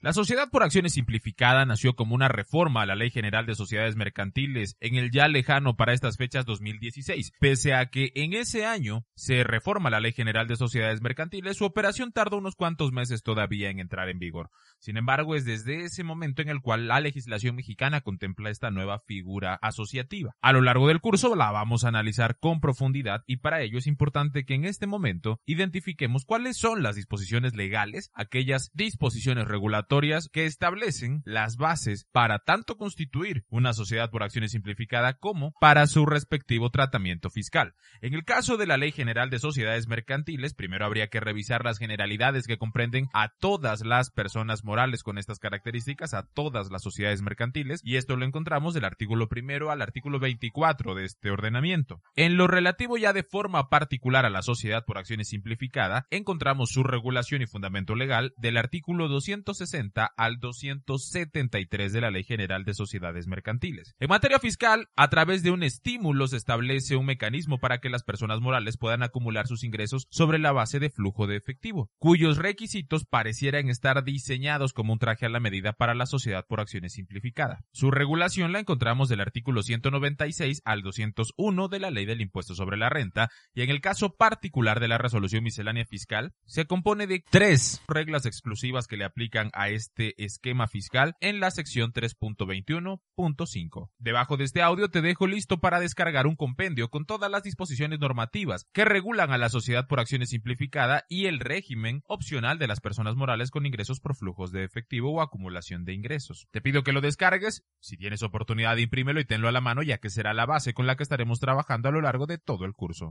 La Sociedad por Acciones Simplificada nació como una reforma a la Ley General de Sociedades Mercantiles en el ya lejano para estas fechas 2016. Pese a que en ese año se reforma la Ley General de Sociedades Mercantiles, su operación tardó unos cuantos meses todavía en entrar en vigor. Sin embargo, es desde ese momento en el cual la legislación mexicana contempla esta nueva figura asociativa. A lo largo del curso la vamos a analizar con profundidad y para ello es importante que en este momento identifiquemos cuáles son las disposiciones legales, aquellas disposiciones regulatorias que establecen las bases para tanto constituir una sociedad por acciones simplificada como para su respectivo tratamiento fiscal. En el caso de la Ley General de Sociedades Mercantiles, primero habría que revisar las generalidades que comprenden a todas las personas morales con estas características, a todas las sociedades mercantiles, y esto lo encontramos del artículo primero al artículo 24 de este ordenamiento. En lo relativo ya de forma particular a la sociedad por acciones simplificada, encontramos su regulación y fundamento legal del artículo 260 al 273 de la Ley General de Sociedades Mercantiles. En materia fiscal, a través de un estímulo se establece un mecanismo para que las personas morales puedan acumular sus ingresos sobre la base de flujo de efectivo, cuyos requisitos parecieran estar diseñados como un traje a la medida para la sociedad por acciones simplificada. Su regulación la encontramos del artículo 196 al 201 de la Ley del Impuesto sobre la Renta y en el caso particular de la resolución miscelánea fiscal se compone de tres reglas exclusivas que le aplican este esquema fiscal en la sección 3.21.5. Debajo de este audio te dejo listo para descargar un compendio con todas las disposiciones normativas que regulan a la sociedad por acciones simplificada y el régimen opcional de las personas morales con ingresos por flujos de efectivo o acumulación de ingresos. Te pido que lo descargues, si tienes oportunidad imprímelo y tenlo a la mano ya que será la base con la que estaremos trabajando a lo largo de todo el curso.